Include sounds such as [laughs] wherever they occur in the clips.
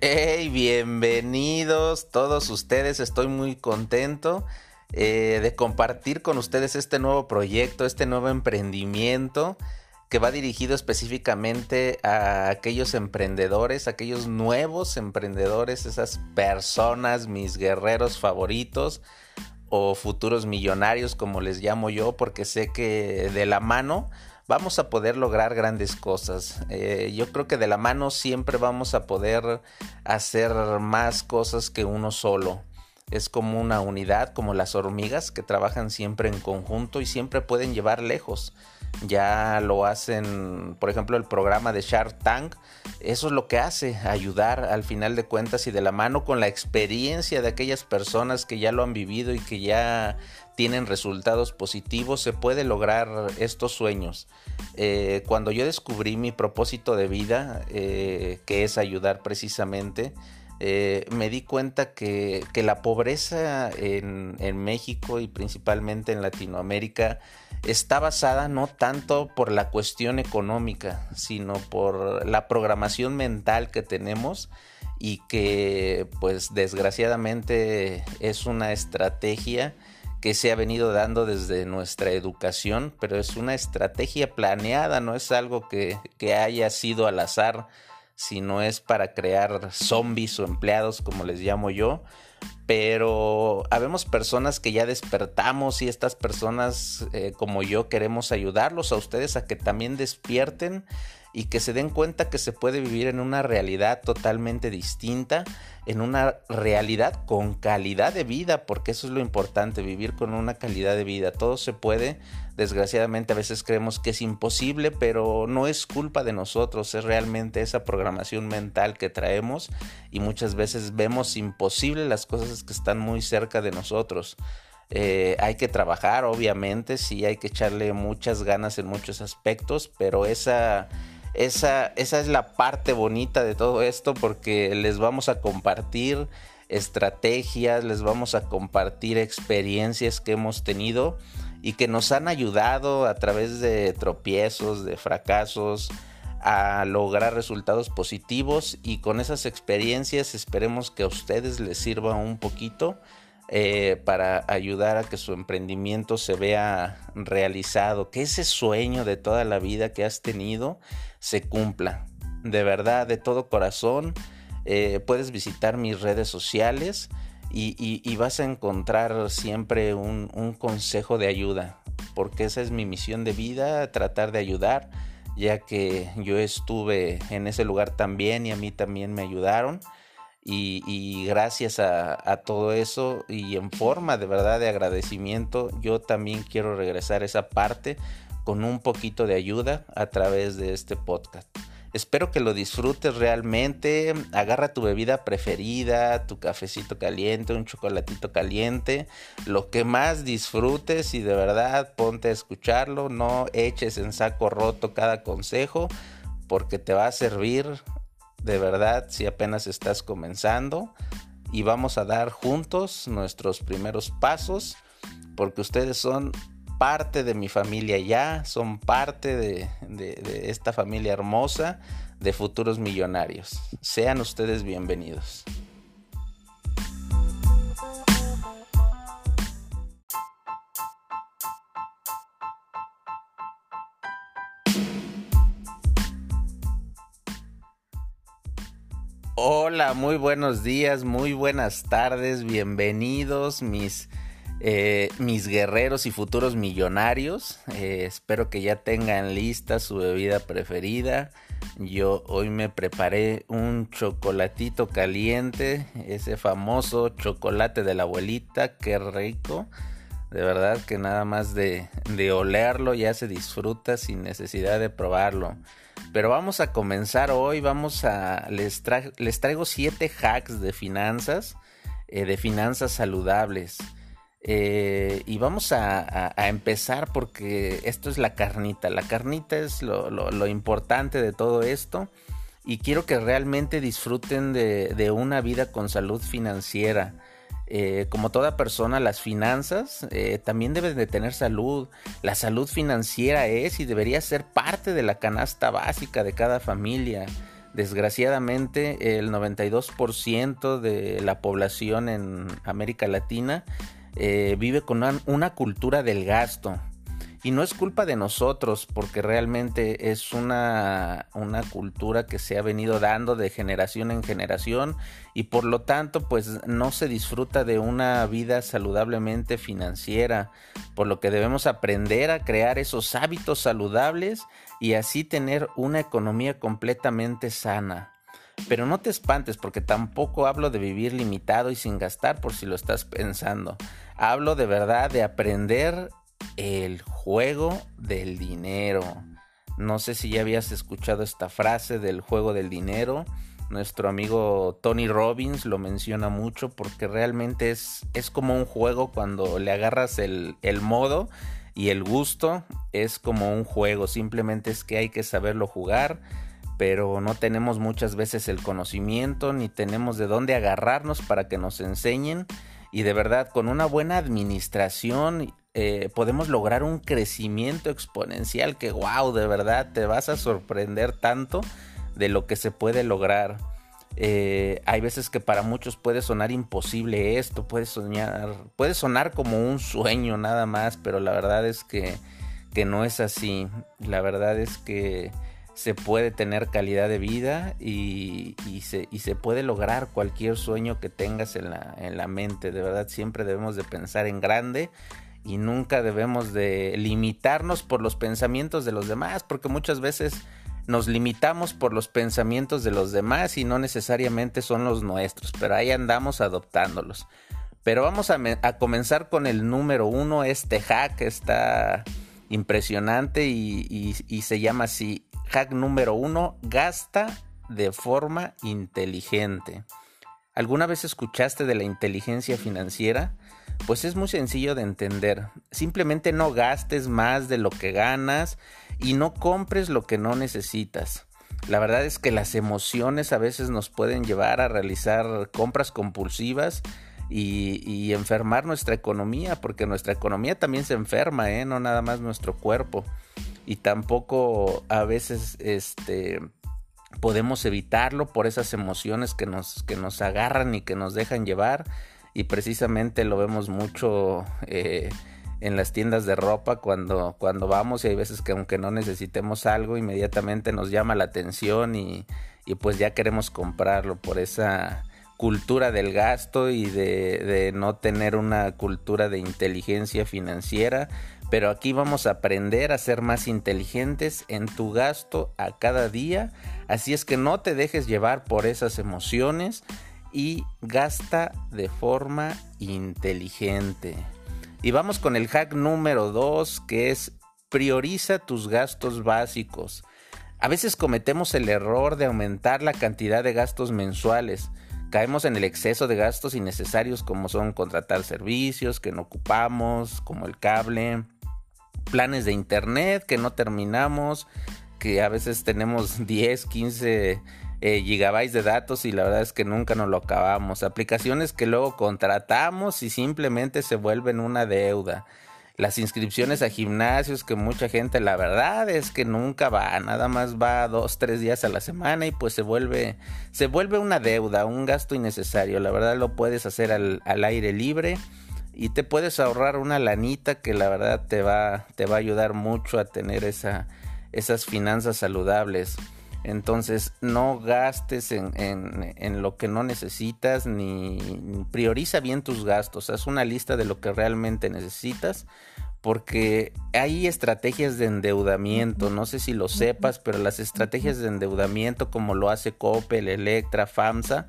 Hey, bienvenidos todos ustedes. Estoy muy contento eh, de compartir con ustedes este nuevo proyecto, este nuevo emprendimiento que va dirigido específicamente a aquellos emprendedores, aquellos nuevos emprendedores, esas personas, mis guerreros favoritos o futuros millonarios, como les llamo yo, porque sé que de la mano vamos a poder lograr grandes cosas. Eh, yo creo que de la mano siempre vamos a poder hacer más cosas que uno solo. Es como una unidad, como las hormigas que trabajan siempre en conjunto y siempre pueden llevar lejos. Ya lo hacen, por ejemplo, el programa de Shark Tank. Eso es lo que hace, ayudar al final de cuentas y de la mano con la experiencia de aquellas personas que ya lo han vivido y que ya tienen resultados positivos, se puede lograr estos sueños. Eh, cuando yo descubrí mi propósito de vida, eh, que es ayudar precisamente, eh, me di cuenta que, la pobreza en, en, México y principalmente en Latinoamérica está basada no tanto por la cuestión económica, sino por la programación mental que tenemos y que pues desgraciadamente es una estrategia que se ha venido dando desde nuestra educación, pero es una estrategia planeada, no es algo que, haya sido al azar, sino es para crear zombies o empleados, como les llamo yo. Pero habemos personas que ya despertamos y estas personas eh, como yo queremos ayudarlos a ustedes a que también despierten y que se den cuenta que se puede vivir en una realidad totalmente distinta, en una realidad con calidad de vida, porque eso es lo importante, vivir con una calidad de vida. Todo se puede, desgraciadamente a veces creemos que es imposible, pero no es culpa de nosotros, es realmente esa programación mental que traemos y muchas veces vemos imposible las cosas que están muy cerca de nosotros. Eh, hay que trabajar, obviamente, sí hay que echarle muchas ganas en muchos aspectos, pero esa esa, esa es la parte bonita de todo esto porque les vamos a compartir estrategias, les vamos a compartir experiencias que hemos tenido y que nos han ayudado a través de tropiezos, de fracasos, a lograr resultados positivos. Y con esas experiencias esperemos que a ustedes les sirva un poquito eh, para ayudar a que su emprendimiento se vea realizado, que ese sueño de toda la vida que has tenido se cumpla. De verdad, de todo corazón, eh, puedes visitar mis redes sociales y, vas a encontrar siempre un, un consejo de ayuda, porque esa es mi misión de vida, tratar de ayudar, ya que yo estuve en ese lugar también y a mí también me ayudaron. Y, gracias a, todo eso y en forma de verdad de agradecimiento, yo también quiero regresar esa parte con un poquito de ayuda a través de este podcast. Espero que lo disfrutes realmente. Agarra tu bebida preferida, tu cafecito caliente, un chocolatito caliente, lo que más disfrutes y de verdad ponte a escucharlo. No eches en saco roto cada consejo porque te va a servir de verdad si apenas estás comenzando y vamos a dar juntos nuestros primeros pasos porque ustedes son parte de mi familia ya, son parte de, esta familia hermosa de futuros millonarios. Sean ustedes bienvenidos. Hola, muy buenos días, muy buenas tardes, bienvenidos mis, eh, mis guerreros y futuros millonarios. Eh, espero que ya tengan lista su bebida preferida. Yo hoy me preparé un chocolatito caliente, ese famoso chocolate de la abuelita, qué rico. De verdad que nada más de, de olerlo ya se disfruta sin necesidad de probarlo. Pero vamos a comenzar hoy, vamos a, les, traigo siete hacks de finanzas, eh, de finanzas saludables. Eh, y vamos a, empezar porque esto es la carnita. La carnita es lo, importante de todo esto. Y quiero que realmente disfruten de una vida con salud financiera. Eh, como toda persona, las finanzas eh, también deben de tener salud. La salud financiera es y debería ser parte de la canasta básica de cada familia. Desgraciadamente, el 92% de la población en América Latina eh, vive con una, cultura del gasto. Y no es culpa de nosotros, porque realmente es una, una, cultura que se ha venido dando de generación en generación y por lo tanto pues no se disfruta de una vida saludablemente financiera, por lo que debemos aprender a crear esos hábitos saludables y así tener una economía completamente sana. Pero no te espantes porque tampoco hablo de vivir limitado y sin gastar por si lo estás pensando. Hablo de verdad de aprender el juego del dinero. No sé si ya habías escuchado esta frase del juego del dinero. Nuestro amigo Tony Robbins lo menciona mucho porque realmente es, es como un juego cuando le agarras el, el modo y el gusto es como un juego, simplemente es que hay que saberlo jugar, pero no tenemos muchas veces el conocimiento ni tenemos de dónde agarrarnos para que nos enseñen y de verdad con una buena administración eh, podemos lograr un crecimiento exponencial que wow, de verdad te vas a sorprender tanto de lo que se puede lograr. Eh, hay veces que para muchos puede sonar imposible esto, puede soñar, puede sonar como un sueño nada más, pero la verdad es que, que no es así. La verdad es que se puede tener calidad de vida y, se, y, se, puede lograr cualquier sueño que tengas en la, en la mente. De verdad, siempre debemos de pensar en grande y nunca debemos de limitarnos por los pensamientos de los demás, porque muchas veces nos limitamos por los pensamientos de los demás y no necesariamente son los nuestros, pero ahí andamos adoptándolos. Pero vamos a, comenzar con el número uno, este hack está impresionante y, y se llama así, hack número uno, gasta de forma inteligente. ¿Alguna vez escuchaste de la inteligencia financiera? Pues es muy sencillo de entender. Simplemente no gastes más de lo que ganas y no compres lo que no necesitas. La verdad es que las emociones a veces nos pueden llevar a realizar compras compulsivas y, enfermar nuestra economía, porque nuestra economía también se enferma, ¿eh? no nada más nuestro cuerpo. Y tampoco a veces este, podemos evitarlo por esas emociones que nos, que nos agarran y que nos dejan llevar. Y precisamente lo vemos mucho. Eh, en las tiendas de ropa cuando, cuando vamos y hay veces que aunque no necesitemos algo inmediatamente nos llama la atención y, pues ya queremos comprarlo por esa cultura del gasto y de, de, no tener una cultura de inteligencia financiera. Pero aquí vamos a aprender a ser más inteligentes en tu gasto a cada día. Así es que no te dejes llevar por esas emociones y gasta de forma inteligente. Y vamos con el hack número 2 que es prioriza tus gastos básicos. A veces cometemos el error de aumentar la cantidad de gastos mensuales. Caemos en el exceso de gastos innecesarios como son contratar servicios que no ocupamos, como el cable, planes de internet que no terminamos, que a veces tenemos [laughs] 10, 15 eh, gigabytes de datos y la verdad es que nunca nos lo acabamos. Aplicaciones que luego contratamos y simplemente se vuelven una deuda. Las inscripciones a gimnasios que mucha gente la verdad es que nunca va, nada más va dos, tres días a la semana y pues se vuelve, se vuelve una deuda, un gasto innecesario. La verdad lo puedes hacer al, al aire libre y te puedes ahorrar una lanita que la verdad te va, te va a ayudar mucho a tener esa, esas finanzas saludables. Entonces no gastes en, lo que no necesitas ni, prioriza bien tus gastos. Haz una lista de lo que realmente necesitas porque hay estrategias de endeudamiento, no sé si lo sepas, pero las estrategias de endeudamiento como lo hace Coppel, Electra, FAMSA,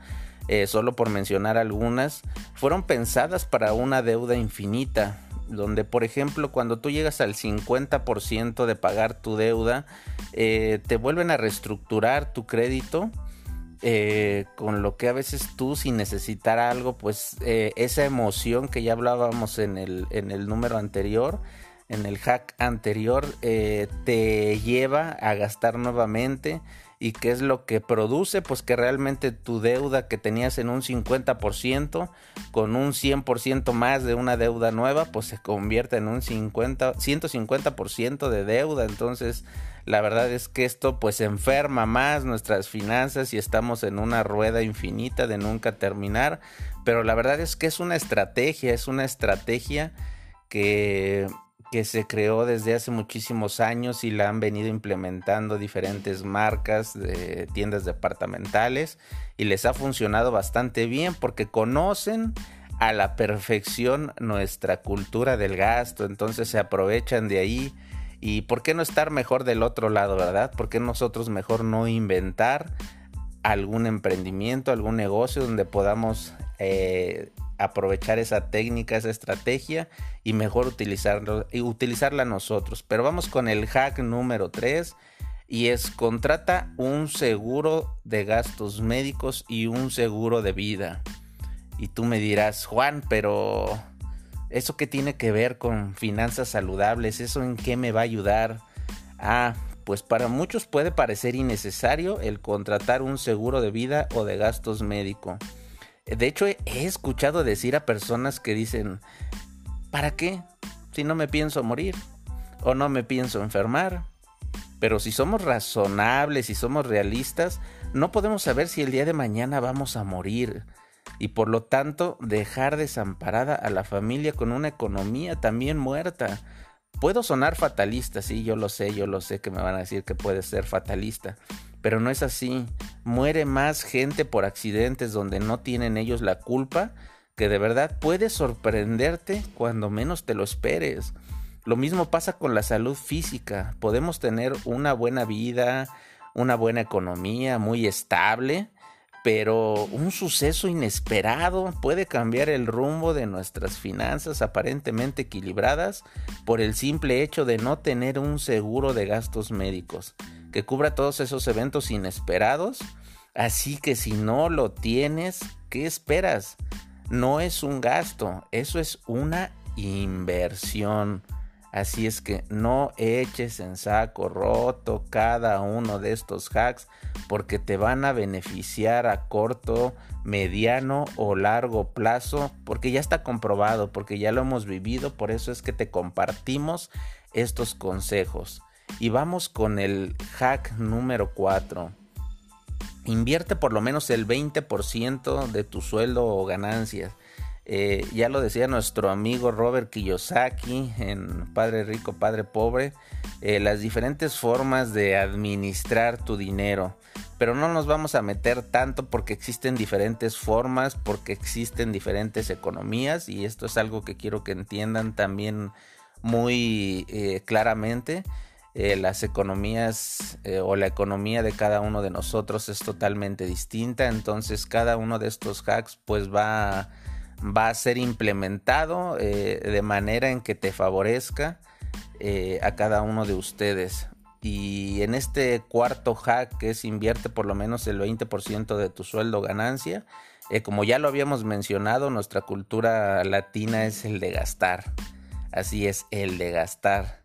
eh, solo por mencionar algunas, fueron pensadas para una deuda infinita, donde por ejemplo cuando tú llegas al 50% de pagar tu deuda, eh, te vuelven a reestructurar tu crédito. Eh, con lo que a veces tú sin necesitar algo, pues eh, esa emoción que ya hablábamos en el, en el número anterior, en el hack anterior, te lleva a gastar nuevamente ¿Y qué es lo que produce? Pues que realmente tu deuda que tenías en un 50%, con un 100% más de una deuda nueva, pues se convierte en un 50, 150% de deuda. Entonces, la verdad es que esto pues enferma más nuestras finanzas y estamos en una rueda infinita de nunca terminar. Pero la verdad es que es una estrategia, es una estrategia que que se creó desde hace muchísimos años y la han venido implementando diferentes marcas de tiendas departamentales y les ha funcionado bastante bien porque conocen a la perfección nuestra cultura del gasto, entonces se aprovechan de ahí y por qué no estar mejor del otro lado, ¿verdad? ¿Por qué nosotros mejor no inventar algún emprendimiento, algún negocio donde podamos eh, aprovechar esa técnica, esa estrategia y mejor utilizarlo, y utilizarla nosotros. Pero vamos con el hack número 3 y es contrata un seguro de gastos médicos y un seguro de vida. Y tú me dirás, Juan, pero ¿eso qué tiene que ver con finanzas saludables? ¿Eso en qué me va a ayudar? Ah, pues para muchos puede parecer innecesario el contratar un seguro de vida o de gastos médicos de hecho, he escuchado decir a personas que dicen, ¿para qué? Si no me pienso morir o no me pienso enfermar. Pero si somos razonables y somos realistas, no podemos saber si el día de mañana vamos a morir. Y por lo tanto, dejar desamparada a la familia con una economía también muerta. Puedo sonar fatalista, sí, yo lo sé, yo lo sé que me van a decir que puede ser fatalista. Pero no es así. Muere más gente por accidentes donde no tienen ellos la culpa que de verdad puede sorprenderte cuando menos te lo esperes. Lo mismo pasa con la salud física. Podemos tener una buena vida, una buena economía muy estable, pero un suceso inesperado puede cambiar el rumbo de nuestras finanzas aparentemente equilibradas por el simple hecho de no tener un seguro de gastos médicos que cubra todos esos eventos inesperados. Así que si no lo tienes, ¿qué esperas? No es un gasto, eso es una inversión. Así es que no eches en saco roto cada uno de estos hacks porque te van a beneficiar a corto, mediano o largo plazo porque ya está comprobado, porque ya lo hemos vivido, por eso es que te compartimos estos consejos. Y vamos con el hack número 4. Invierte por lo menos el 20% de tu sueldo o ganancias. Eh, ya lo decía nuestro amigo Robert Kiyosaki en Padre Rico, Padre Pobre, eh, las diferentes formas de administrar tu dinero. Pero no nos vamos a meter tanto porque existen diferentes formas, porque existen diferentes economías y esto es algo que quiero que entiendan también muy eh, claramente. Eh, las economías eh, o la economía de cada uno de nosotros es totalmente distinta. Entonces cada uno de estos hacks pues va, va a ser implementado eh, de manera en que te favorezca a cada uno de ustedes. Y en este cuarto hack que es invierte por lo menos el 20% de tu sueldo ganancia, como ya lo habíamos mencionado, nuestra cultura latina es el de gastar. Así es, el de gastar.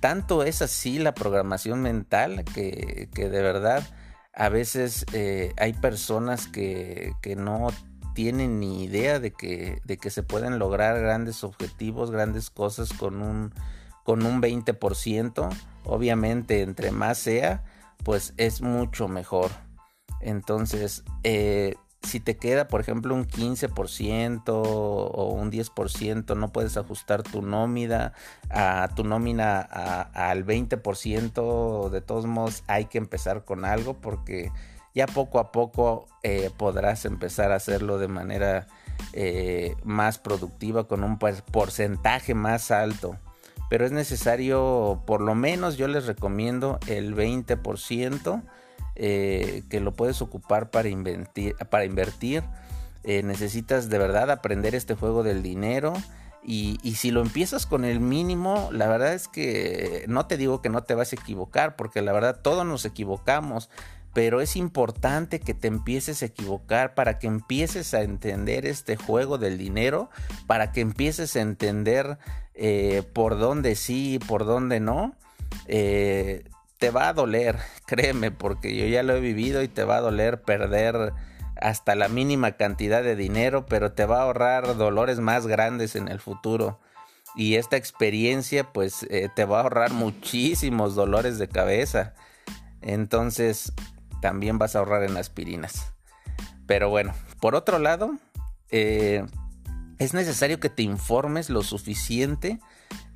Tanto es así la programación mental que, de verdad a veces eh, hay personas que, no tienen ni idea de que, de que se pueden lograr grandes objetivos, grandes cosas con un, con un 20%. Obviamente, entre más sea, pues es mucho mejor. Entonces, eh, si te queda, por ejemplo, un 15% o un 10%, no puedes ajustar tu nómina a tu nómina al 20%, de todos modos hay que empezar con algo porque ya poco a poco eh, podrás empezar a hacerlo de manera eh, más productiva con un porcentaje más alto. Pero es necesario, por lo menos yo les recomiendo el 20% eh, que lo puedes ocupar para invertir. Para invertir. Eh, necesitas de verdad aprender este juego del dinero. Y, si lo empiezas con el mínimo, la verdad es que no te digo que no te vas a equivocar, porque la verdad todos nos equivocamos, pero es importante que te empieces a equivocar para que empieces a entender este juego del dinero, para que empieces a entender eh, por dónde sí y por dónde no te va a doler, créeme, porque yo ya lo he vivido y te va a doler perder hasta la mínima cantidad de dinero, pero te va a ahorrar dolores más grandes en el futuro. Y esta experiencia pues eh, te va a ahorrar muchísimos dolores de cabeza. Entonces también vas a ahorrar en aspirinas. Pero bueno, por otro lado, eh, es necesario que te informes lo suficiente,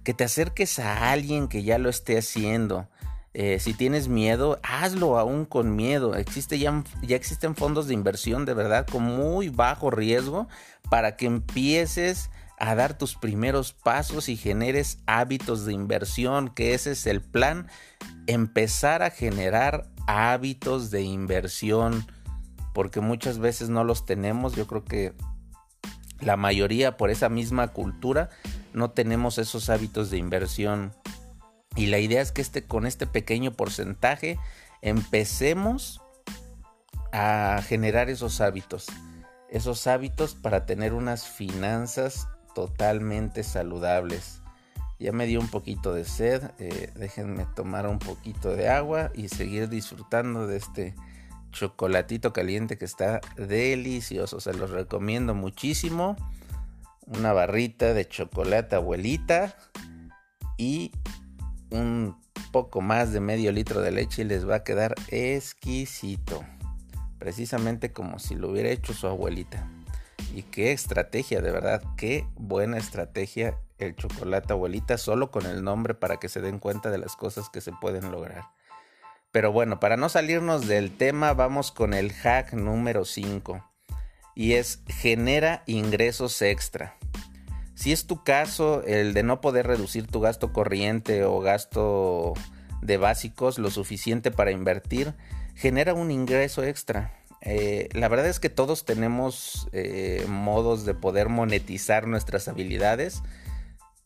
que te acerques a alguien que ya lo esté haciendo. Eh, si tienes miedo, hazlo aún con miedo. Existe ya, ya existen fondos de inversión de verdad con muy bajo riesgo para que empieces a dar tus primeros pasos y generes hábitos de inversión, que ese es el plan, empezar a generar hábitos de inversión, porque muchas veces no los tenemos, yo creo que la mayoría por esa misma cultura no tenemos esos hábitos de inversión. Y la idea es que este, con este pequeño porcentaje empecemos a generar esos hábitos. Esos hábitos para tener unas finanzas totalmente saludables. Ya me dio un poquito de sed. Eh, déjenme tomar un poquito de agua y seguir disfrutando de este chocolatito caliente que está delicioso. Se los recomiendo muchísimo. Una barrita de chocolate abuelita y un poco más de medio litro de leche y les va a quedar exquisito. Precisamente como si lo hubiera hecho su abuelita. Y qué estrategia, de verdad, qué buena estrategia el chocolate abuelita, solo con el nombre para que se den cuenta de las cosas que se pueden lograr. Pero bueno, para no salirnos del tema, vamos con el hack número 5. Y es genera ingresos extra. Si es tu caso el de no poder reducir tu gasto corriente o gasto de básicos lo suficiente para invertir, genera un ingreso extra. Eh, la verdad es que todos tenemos eh, modos de poder monetizar nuestras habilidades,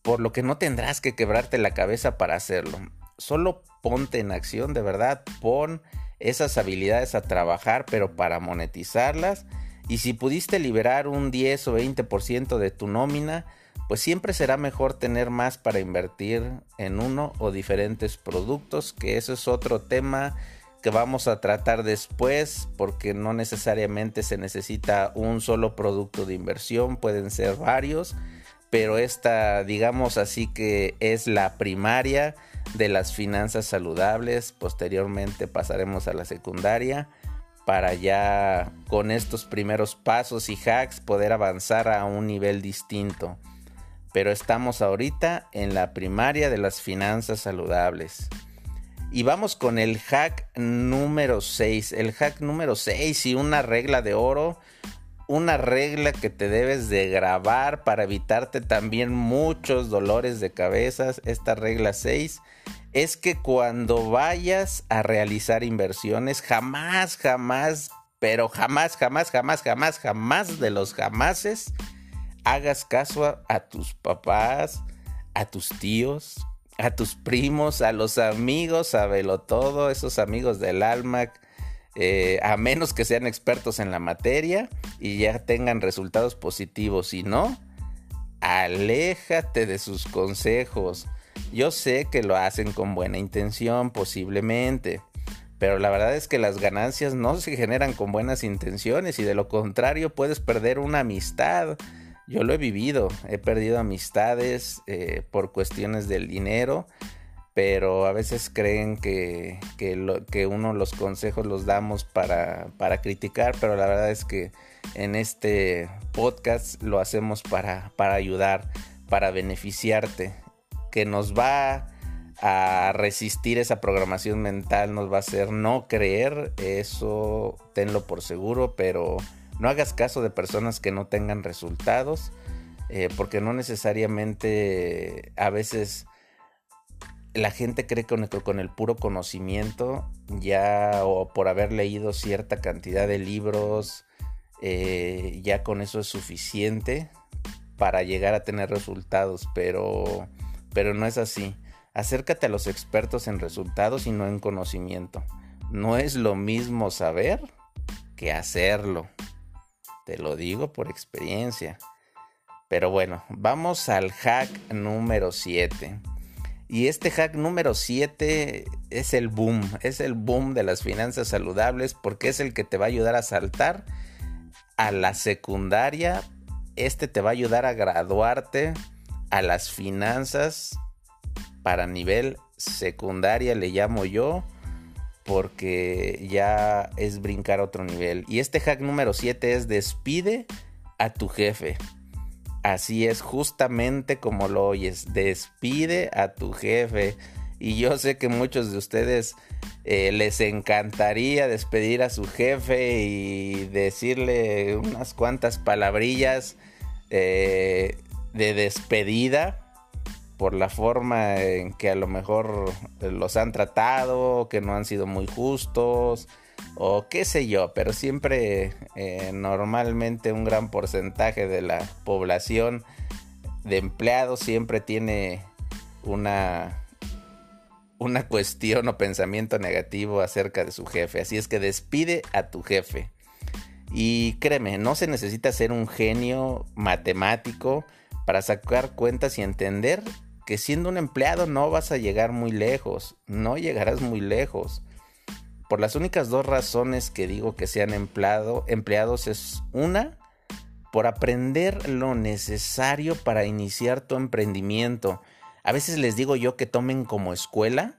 por lo que no tendrás que quebrarte la cabeza para hacerlo solo ponte en acción, de verdad, pon esas habilidades a trabajar, pero para monetizarlas. Y si pudiste liberar un 10 o 20% de tu nómina, pues siempre será mejor tener más para invertir en uno o diferentes productos, que eso es otro tema que vamos a tratar después, porque no necesariamente se necesita un solo producto de inversión, pueden ser varios, pero esta, digamos así que es la primaria de las finanzas saludables. Posteriormente pasaremos a la secundaria para ya con estos primeros pasos y hacks poder avanzar a un nivel distinto. Pero estamos ahorita en la primaria de las finanzas saludables. Y vamos con el hack número 6. El hack número 6 y una regla de oro. Una regla que te debes de grabar para evitarte también muchos dolores de cabezas. Esta regla 6 es que cuando vayas a realizar inversiones, jamás, jamás, pero jamás, jamás, jamás, jamás, jamás de los jamases, hagas caso a, tus papás, a tus tíos, a tus primos, a los amigos, a velo todo, esos amigos del alma, eh, a menos que sean expertos en la materia y ya tengan resultados positivos. Si no, aléjate de sus consejos. Yo sé que lo hacen con buena intención, posiblemente, pero la verdad es que las ganancias no se generan con buenas intenciones y de lo contrario puedes perder una amistad. Yo lo he vivido, he perdido amistades eh, por cuestiones del dinero, pero a veces creen que, que, uno los consejos los damos para, para, criticar, pero la verdad es que en este podcast lo hacemos para, para ayudar, para beneficiarte que nos va a resistir esa programación mental, nos va a hacer no creer, eso tenlo por seguro, pero no hagas caso de personas que no tengan resultados, eh, porque no necesariamente a veces la gente cree que con, el puro conocimiento ya o por haber leído cierta cantidad de libros, eh, ya con eso es suficiente para llegar a tener resultados, pero pero no es así. Acércate a los expertos en resultados y no en conocimiento. No es lo mismo saber que hacerlo. Te lo digo por experiencia. Pero bueno, vamos al hack número 7. Y este hack número 7 es el boom, es el boom de las finanzas saludables porque es el que te va a ayudar a saltar a la secundaria. Este te va a ayudar a graduarte a las finanzas para nivel secundaria, le llamo yo, porque ya es brincar a otro nivel. Y este hack número 7 es despide a tu jefe. Así es justamente como lo oyes, despide a tu jefe. Y yo sé que muchos de ustedes eh, les encantaría despedir a su jefe y decirle unas cuantas palabrillas eh, de despedida por la forma en que a lo mejor los han tratado, que no han sido muy justos o qué sé yo, pero siempre eh, normalmente un gran porcentaje de la población de empleados siempre tiene una una cuestión o pensamiento negativo acerca de su jefe, así es que despide a tu jefe. Y créeme, no se necesita ser un genio matemático para sacar cuentas y entender que siendo un empleado no vas a llegar muy lejos, no llegarás muy lejos por las únicas dos razones que digo que sean empleado, empleados es una, por aprender lo necesario para iniciar tu emprendimiento. A veces les digo yo que tomen como escuela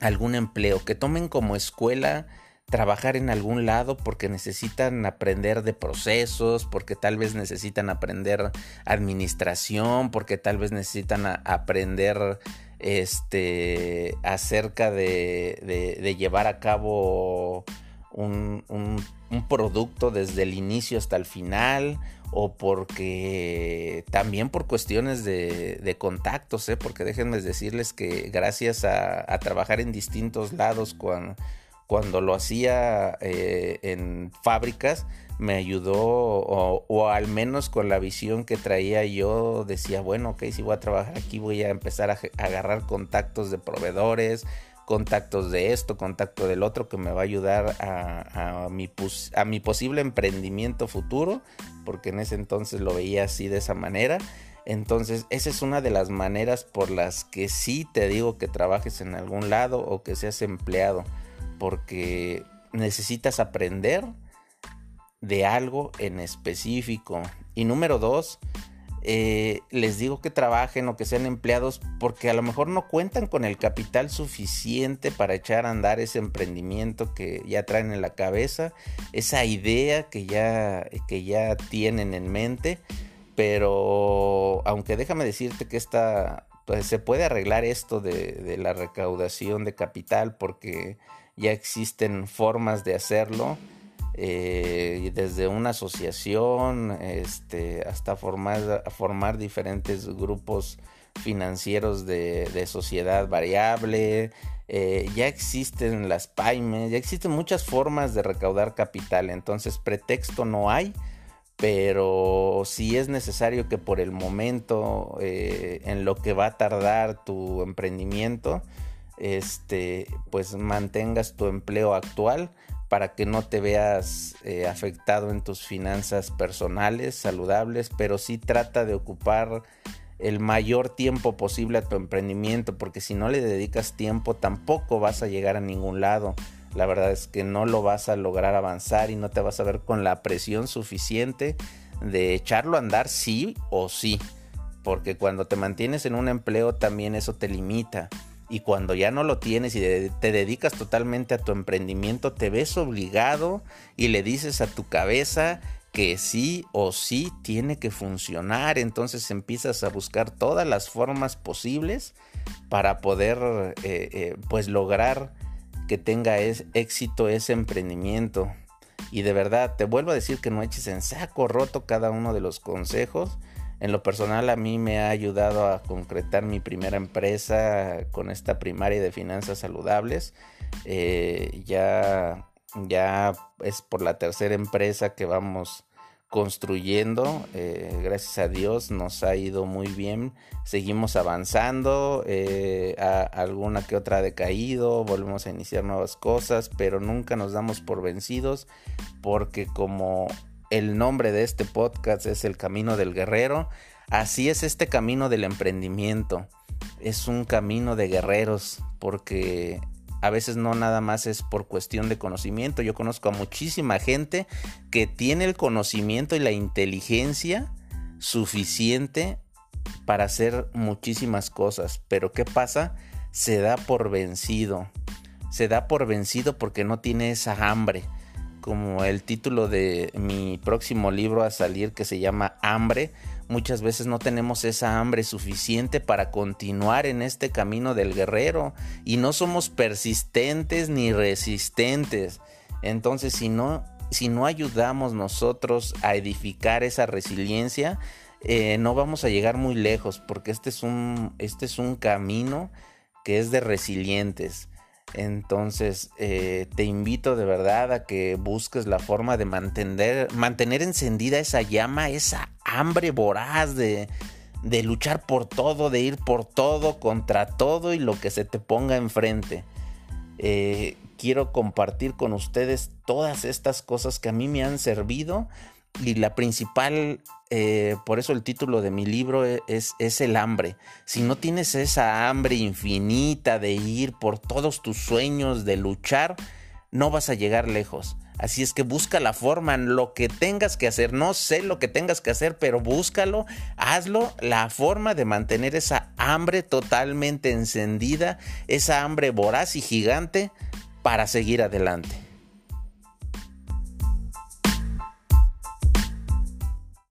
algún empleo, que tomen como escuela trabajar en algún lado porque necesitan aprender de procesos, porque tal vez necesitan aprender administración, porque tal vez necesitan aprender este, acerca de, llevar a cabo un, producto desde el inicio hasta el final o porque también por cuestiones de, contactos, ¿eh? porque déjenme decirles que gracias a, trabajar en distintos lados cuando, cuando lo hacía eh, en fábricas, me ayudó, o, al menos con la visión que traía yo, decía, bueno, ok, si voy a trabajar aquí, voy a empezar a, agarrar contactos de proveedores, contactos de esto, contacto del otro, que me va a ayudar a, mi, a mi posible emprendimiento futuro, porque en ese entonces lo veía así de esa manera. Entonces, esa es una de las maneras por las que sí te digo que trabajes en algún lado o que seas empleado, porque necesitas aprender de algo en específico. Y número dos, eh, les digo que trabajen o que sean empleados porque a lo mejor no cuentan con el capital suficiente para echar a andar ese emprendimiento que ya traen en la cabeza, esa idea que ya, que ya tienen en mente. Pero aunque déjame decirte que esta, pues, se puede arreglar esto de, de la recaudación de capital porque ya existen formas de hacerlo eh, desde una asociación este, hasta formar, formar diferentes grupos financieros de, sociedad variable. Eh, ya existen las PAIMES, ya existen muchas formas de recaudar capital, entonces pretexto no hay, pero si es necesario que por el momento eh, en lo que va a tardar tu emprendimiento, este, pues mantengas tu empleo actual para que no te veas eh, afectado en tus finanzas personales, saludables, pero sí trata de ocupar el mayor tiempo posible a tu emprendimiento, porque si no le dedicas tiempo tampoco vas a llegar a ningún lado. La verdad es que no lo vas a lograr avanzar y no te vas a ver con la presión suficiente de echarlo a andar sí o sí, porque cuando te mantienes en un empleo también eso te limita y cuando ya no lo tienes y te dedicas totalmente a tu emprendimiento, te ves obligado y le dices a tu cabeza que sí o sí tiene que funcionar. Entonces empiezas a buscar todas las formas posibles para poder eh, eh, pues lograr que tenga éxito ese emprendimiento. Y de verdad, te vuelvo a decir que no eches en saco roto cada uno de los consejos en lo personal a mí me ha ayudado a concretar mi primera empresa con esta primaria de finanzas saludables. Eh, ya, ya es por la tercera empresa que vamos construyendo. Eh, gracias a Dios nos ha ido muy bien. Seguimos avanzando. Eh, alguna que otra ha decaído. Volvemos a iniciar nuevas cosas. Pero nunca nos damos por vencidos. Porque como el nombre de este podcast es El Camino del Guerrero. Así es este camino del emprendimiento. es un camino de guerreros porque a veces no nada más es por cuestión de conocimiento. Yo conozco a muchísima gente que tiene el conocimiento y la inteligencia suficiente para hacer muchísimas cosas. Pero ¿qué pasa? Se da por vencido. Se da por vencido porque no tiene esa hambre. Como el título de mi próximo libro a salir que se llama Hambre muchas veces no tenemos esa hambre suficiente para continuar en este camino del guerrero y no somos persistentes ni resistentes. Entonces, si no, si no ayudamos nosotros a edificar esa resiliencia, eh, no vamos a llegar muy lejos porque este es un, este es un camino que es de resilientes. Entonces, eh, te invito de verdad a que busques la forma de mantener, mantener encendida esa llama, esa hambre voraz de, de luchar por todo, de ir por todo, contra todo y lo que se te ponga enfrente. Eh, quiero compartir con ustedes todas estas cosas que a mí me han servido y la principal, eh, por eso el título de mi libro e, es, es, el hambre. Si no tienes esa hambre infinita de ir por todos tus sueños, de luchar, no vas a llegar lejos. Así es que busca la forma, lo que tengas que hacer. No sé lo que tengas que hacer, pero búscalo, hazlo, la forma de mantener esa hambre totalmente encendida, esa hambre voraz y gigante para seguir adelante.